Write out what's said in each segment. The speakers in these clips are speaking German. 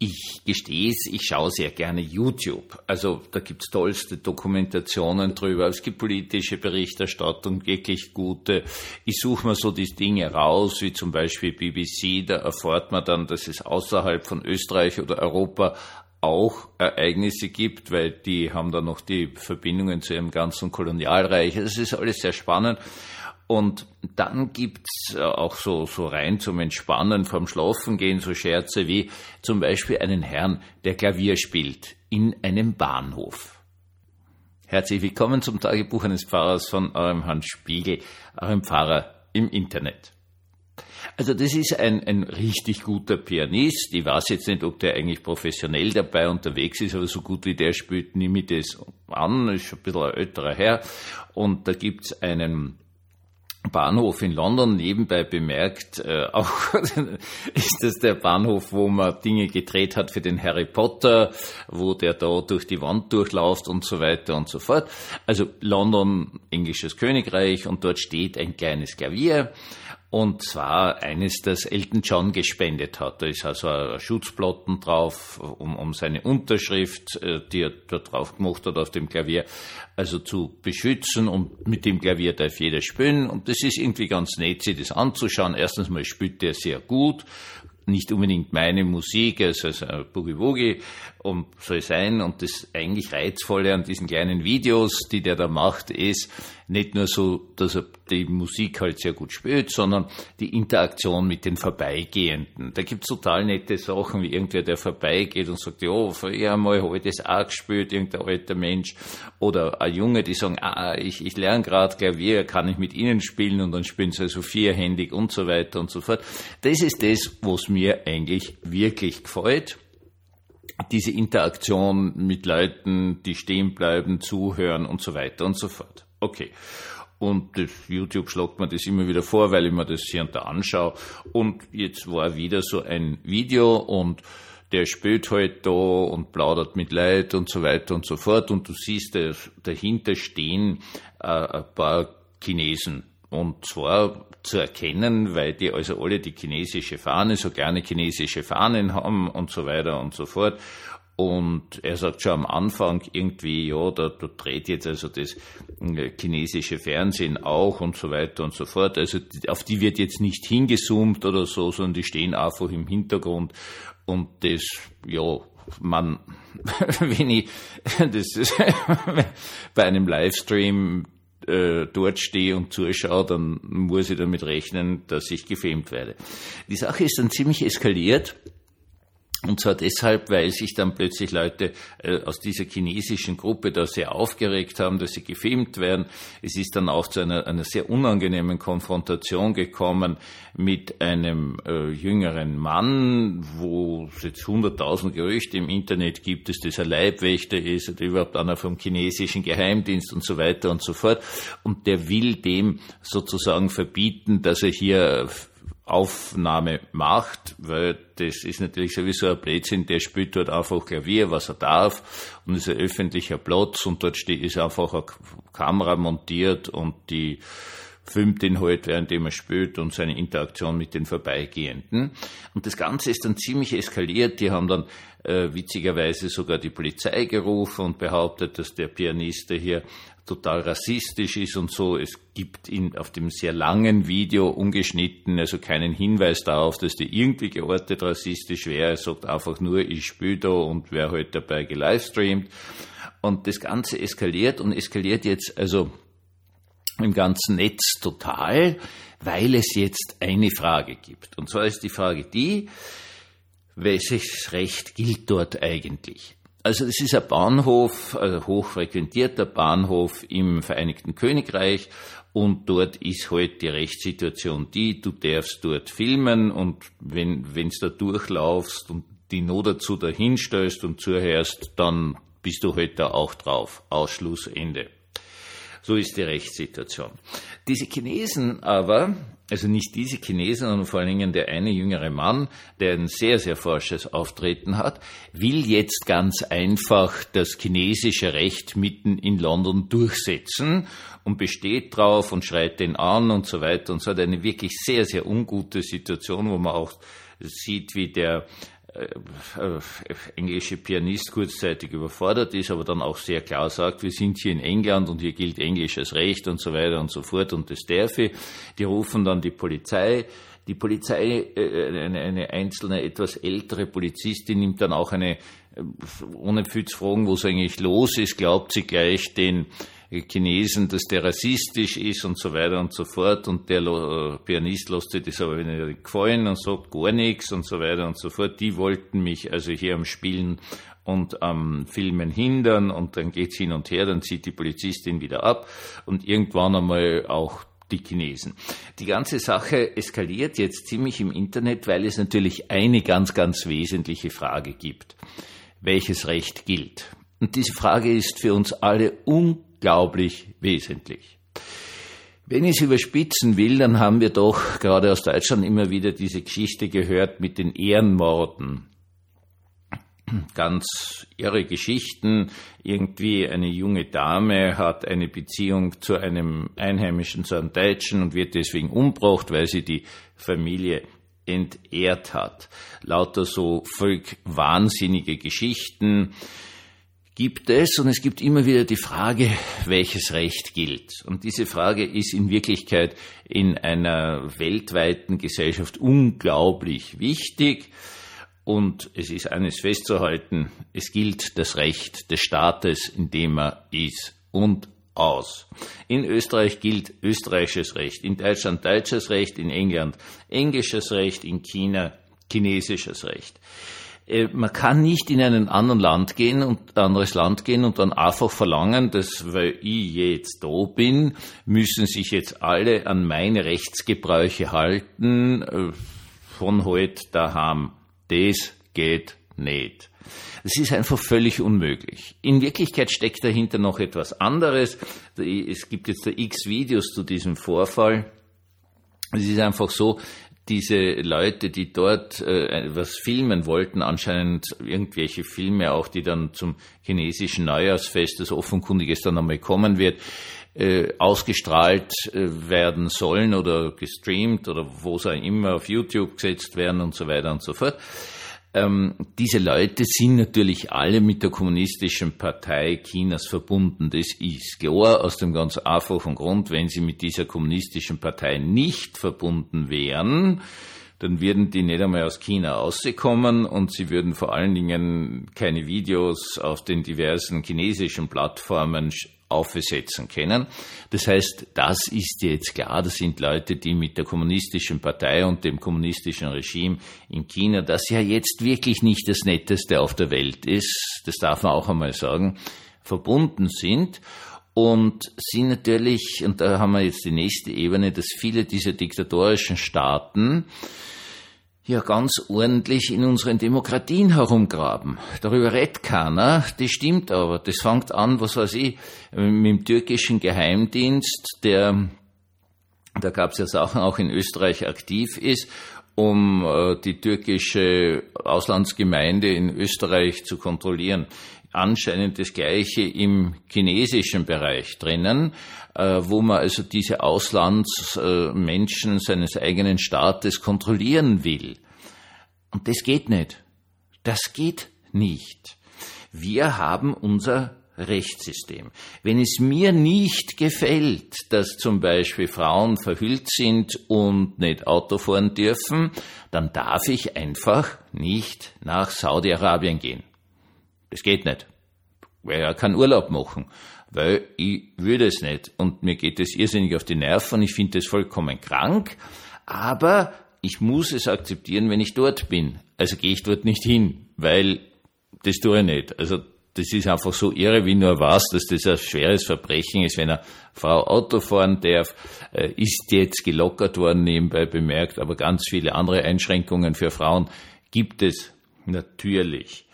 Ich gestehe es, ich schaue sehr gerne YouTube. Also da gibt's tollste Dokumentationen drüber. Es gibt politische Berichterstattung, wirklich gute. Ich suche mir so die Dinge raus, wie zum Beispiel BBC. Da erfährt man dann, dass es außerhalb von Österreich oder Europa auch Ereignisse gibt, weil die haben da noch die Verbindungen zu ihrem ganzen Kolonialreich. Das ist alles sehr spannend. Und dann gibt's äh, auch so, so rein zum Entspannen vom Schlafengehen so Scherze wie zum Beispiel einen Herrn, der Klavier spielt in einem Bahnhof. Herzlich willkommen zum Tagebuch eines Pfarrers von eurem Hans Spiegel, eurem Pfarrer im Internet. Also das ist ein, ein richtig guter Pianist. Ich weiß jetzt nicht, ob der eigentlich professionell dabei unterwegs ist, aber so gut wie der spielt, nehme ich das an. Ist ein bisschen ein älterer Herr. Und da gibt's einen Bahnhof in London nebenbei bemerkt, äh, auch ist das der Bahnhof, wo man Dinge gedreht hat für den Harry Potter, wo der da durch die Wand durchläuft und so weiter und so fort. Also London, englisches Königreich und dort steht ein kleines Klavier und zwar eines, das Elton John gespendet hat. Da ist also ein Schutzplotten drauf, um, um seine Unterschrift, äh, die er da drauf gemacht hat auf dem Klavier, also zu beschützen. Und mit dem Klavier darf jeder spielen. Und das ist irgendwie ganz nett, sich das anzuschauen. Erstens mal spielt er sehr gut nicht unbedingt meine Musik, also, also Boogie Woogie und soll sein. Und das eigentlich Reizvolle an diesen kleinen Videos, die der da macht, ist nicht nur so, dass er die Musik halt sehr gut spielt, sondern die Interaktion mit den Vorbeigehenden. Da gibt's total nette Sachen, wie irgendwer, der vorbeigeht und sagt, ja, früher einmal habe ich das auch gespielt, irgendein alter Mensch. Oder ein Junge, die sagen, ah, ich, ich lerne gerade Klavier, kann ich mit ihnen spielen und dann spielen sie also vierhändig und so weiter und so fort. Das ist das, was mir eigentlich wirklich gefällt diese Interaktion mit Leuten, die stehen bleiben, zuhören und so weiter und so fort. Okay. Und das YouTube schlagt mir das immer wieder vor, weil ich mir das hier und da anschaue. Und jetzt war wieder so ein Video und der spielt halt da und plaudert mit Leid und so weiter und so fort. Und du siehst, dahinter stehen äh, ein paar Chinesen. Und zwar zu erkennen, weil die also alle die chinesische Fahne, so gerne chinesische Fahnen haben und so weiter und so fort. Und er sagt schon am Anfang irgendwie, ja, da, da dreht jetzt also das äh, chinesische Fernsehen auch und so weiter und so fort. Also auf die wird jetzt nicht hingezoomt oder so, sondern die stehen einfach im Hintergrund. Und das, ja, man, wenn ich das ist, bei einem Livestream äh, dort stehe und zuschaue, dann muss ich damit rechnen, dass ich gefilmt werde. Die Sache ist dann ziemlich eskaliert und zwar deshalb, weil sich dann plötzlich Leute äh, aus dieser chinesischen Gruppe da sehr aufgeregt haben, dass sie gefilmt werden. Es ist dann auch zu einer, einer sehr unangenehmen Konfrontation gekommen mit einem äh, jüngeren Mann, wo es jetzt hunderttausend Gerüchte im Internet gibt, dass das ein Leibwächter ist oder überhaupt einer vom chinesischen Geheimdienst und so weiter und so fort. Und der will dem sozusagen verbieten, dass er hier Aufnahme macht, weil das ist natürlich sowieso ein Blödsinn, der spielt dort einfach Klavier, was er darf, und ist ein öffentlicher Platz und dort ist einfach eine Kamera montiert und die filmt ihn halt, während er spielt und seine Interaktion mit den Vorbeigehenden. Und das Ganze ist dann ziemlich eskaliert. Die haben dann äh, witzigerweise sogar die Polizei gerufen und behauptet, dass der Pianist hier total rassistisch ist und so. Es gibt in, auf dem sehr langen Video ungeschnitten, also keinen Hinweis darauf, dass der irgendwie geortet rassistisch wäre. Er sagt einfach nur, ich spiele da und wer halt dabei gelivestreamt. Und das Ganze eskaliert und eskaliert jetzt also im ganzen Netz total, weil es jetzt eine Frage gibt. Und zwar ist die Frage die, welches Recht gilt dort eigentlich? Also es ist ein Bahnhof, ein hochfrequentierter Bahnhof im Vereinigten Königreich und dort ist halt die Rechtssituation die, du darfst dort filmen und wenn wenn's da durchlaufst und die Not dazu dahinstellst und zuhörst, dann bist du halt da auch drauf. Ausschluss, Ende. So ist die Rechtssituation. Diese Chinesen aber, also nicht diese Chinesen, sondern vor allen Dingen der eine jüngere Mann, der ein sehr, sehr forsches Auftreten hat, will jetzt ganz einfach das chinesische Recht mitten in London durchsetzen und besteht drauf und schreit den an und so weiter und so hat eine wirklich sehr, sehr ungute Situation, wo man auch sieht, wie der äh, englische Pianist kurzzeitig überfordert ist, aber dann auch sehr klar sagt, wir sind hier in England und hier gilt englisches Recht und so weiter und so fort und das darf ich. Die rufen dann die Polizei. Die Polizei, äh, eine, einzelne, etwas ältere Polizistin nimmt dann auch eine, äh, ohne viel zu fragen, wo es eigentlich los ist, glaubt sie gleich den Chinesen, dass der rassistisch ist und so weiter und so fort. Und der äh, Pianist lässt sich das aber nicht gefallen und sagt gar nichts und so weiter und so fort. Die wollten mich also hier am Spielen und am Filmen hindern und dann geht's hin und her, dann zieht die Polizistin wieder ab und irgendwann einmal auch die Chinesen. Die ganze Sache eskaliert jetzt ziemlich im Internet, weil es natürlich eine ganz, ganz wesentliche Frage gibt. Welches Recht gilt? Und diese Frage ist für uns alle unglaublich unglaublich wesentlich. Wenn ich es überspitzen will, dann haben wir doch gerade aus Deutschland immer wieder diese Geschichte gehört mit den Ehrenmorden. Ganz irre Geschichten. Irgendwie eine junge Dame hat eine Beziehung zu einem Einheimischen, zu einem Deutschen und wird deswegen umgebracht, weil sie die Familie entehrt hat. Lauter so völlig wahnsinnige Geschichten gibt es und es gibt immer wieder die Frage, welches Recht gilt. Und diese Frage ist in Wirklichkeit in einer weltweiten Gesellschaft unglaublich wichtig. Und es ist eines festzuhalten, es gilt das Recht des Staates, in dem er ist und aus. In Österreich gilt österreichisches Recht, in Deutschland deutsches Recht, in England englisches Recht, in China chinesisches Recht. Äh, man kann nicht in ein anderen Land gehen und anderes Land gehen und dann einfach verlangen, dass weil ich jetzt da bin, müssen sich jetzt alle an meine Rechtsgebräuche halten äh, von heute daheim. Das geht nicht. Das ist einfach völlig unmöglich. In Wirklichkeit steckt dahinter noch etwas anderes. Es gibt jetzt da x Videos zu diesem Vorfall. Es ist einfach so, diese Leute, die dort äh, was filmen wollten, anscheinend irgendwelche Filme auch, die dann zum chinesischen Neujahrsfest, das offenkundig dann einmal kommen wird, äh, ausgestrahlt äh, werden sollen oder gestreamt oder wo sie immer auf YouTube gesetzt werden und so weiter und so fort. Ähm, diese Leute sind natürlich alle mit der kommunistischen Partei Chinas verbunden. Das ist klar aus dem ganz einfachen Grund, wenn sie mit dieser kommunistischen Partei nicht verbunden wären, dann würden die nicht einmal aus China rauskommen und sie würden vor allen Dingen keine Videos auf den diversen chinesischen Plattformen aufsetzen können. Das heißt, das ist jetzt klar, das sind Leute, die mit der kommunistischen Partei und dem kommunistischen Regime in China, das ja jetzt wirklich nicht das Netteste auf der Welt ist, das darf man auch einmal sagen, verbunden sind und sind natürlich, und da haben wir jetzt die nächste Ebene, dass viele dieser diktatorischen Staaten ja ganz ordentlich in unseren Demokratien herumgraben. Darüber redet keiner, das stimmt aber. Das fängt an, was weiß ich, mit dem türkischen Geheimdienst, der, da gab es ja Sachen auch in Österreich aktiv ist, um äh, die türkische Auslandsgemeinde in Österreich zu kontrollieren anscheinend das Gleiche im chinesischen Bereich drinnen, äh, wo man also diese Auslandsmenschen seines eigenen Staates kontrollieren will. Und das geht nicht. Das geht nicht. Wir haben unser Rechtssystem. Wenn es mir nicht gefällt, dass zum Beispiel Frauen verhüllt sind und nicht Auto fahren dürfen, dann darf ich einfach nicht nach Saudi-Arabien gehen. Das geht nicht. Weil er kann Urlaub machen. Weil ich würde es nicht. Und mir geht es irrsinnig auf die Nerven. Ich finde es vollkommen krank. Aber ich muss es akzeptieren, wenn ich dort bin. Also gehe ich dort nicht hin, weil das tue ich nicht. Also das ist einfach so irre, wie nur was, dass das ein schweres Verbrechen ist, wenn eine Frau Auto fahren darf, äh, ist jetzt gelockert worden, nebenbei bemerkt, aber ganz viele andere Einschränkungen für Frauen gibt es natürlich.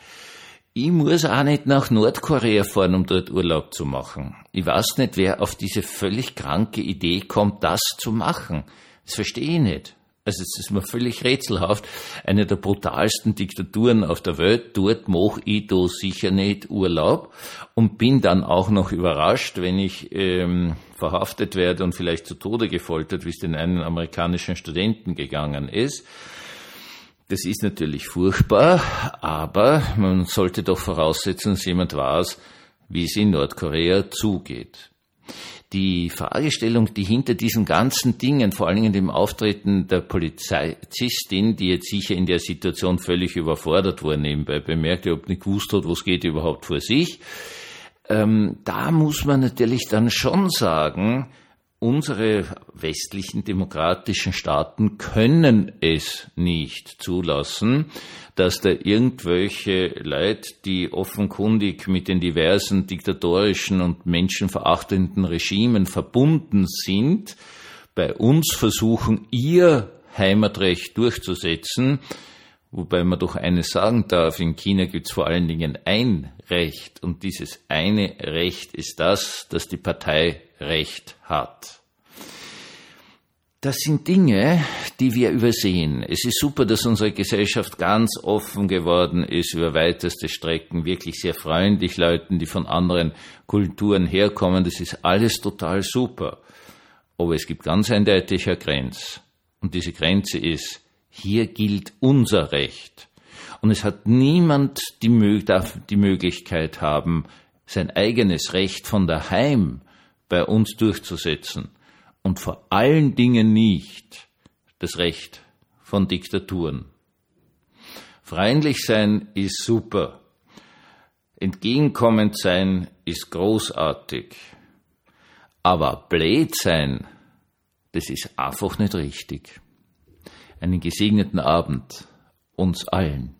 Ich muss auch nicht nach Nordkorea fahren, um dort Urlaub zu machen. Ich weiß nicht, wer auf diese völlig kranke Idee kommt, das zu machen. Das verstehe ich nicht. Also es ist mir völlig rätselhaft. Eine der brutalsten Diktaturen auf der Welt. Dort mache ich da sicher nicht Urlaub und bin dann auch noch überrascht, wenn ich ähm, verhaftet werde und vielleicht zu Tode gefoltert, wie es den einen amerikanischen Studenten gegangen ist Das ist natürlich furchtbar, aber man sollte doch voraussetzen, dass jemand weiß, wie es in Nordkorea zugeht. Die Fragestellung, die hinter diesen ganzen Dingen, vor allen Dingen dem Auftreten der Polizistin, die jetzt sicher in der Situation völlig überfordert war, nebenbei bemerkt, ob nicht gewusst hat, was geht überhaupt vor sich, ähm, da muss man natürlich dann schon sagen, unsere westlichen demokratischen Staaten können es nicht zulassen, dass da irgendwelche Leute, die offenkundig mit den diversen diktatorischen und menschenverachtenden Regimen verbunden sind, bei uns versuchen, ihr Heimatrecht durchzusetzen, wobei man doch eines sagen darf, in China gibt es vor allen Dingen ein Recht und dieses eine Recht ist das, dass die Partei Recht hat. Das sind Dinge, die wir übersehen. Es ist super, dass unsere Gesellschaft ganz offen geworden ist über weiteste Strecken, wirklich sehr freundlich Leuten, die von anderen Kulturen herkommen. Das ist alles total super. Aber es gibt ganz eindeutig eine Grenze. Und diese Grenze ist, hier gilt unser Recht. Und es hat niemand die, darf die Möglichkeit haben, sein eigenes Recht von daheim bei uns durchzusetzen und vor allen Dingen nicht das Recht von Diktaturen. Freundlich sein ist super. Entgegenkommend sein ist großartig. Aber blöd sein, das ist einfach nicht richtig. Einen gesegneten Abend uns allen.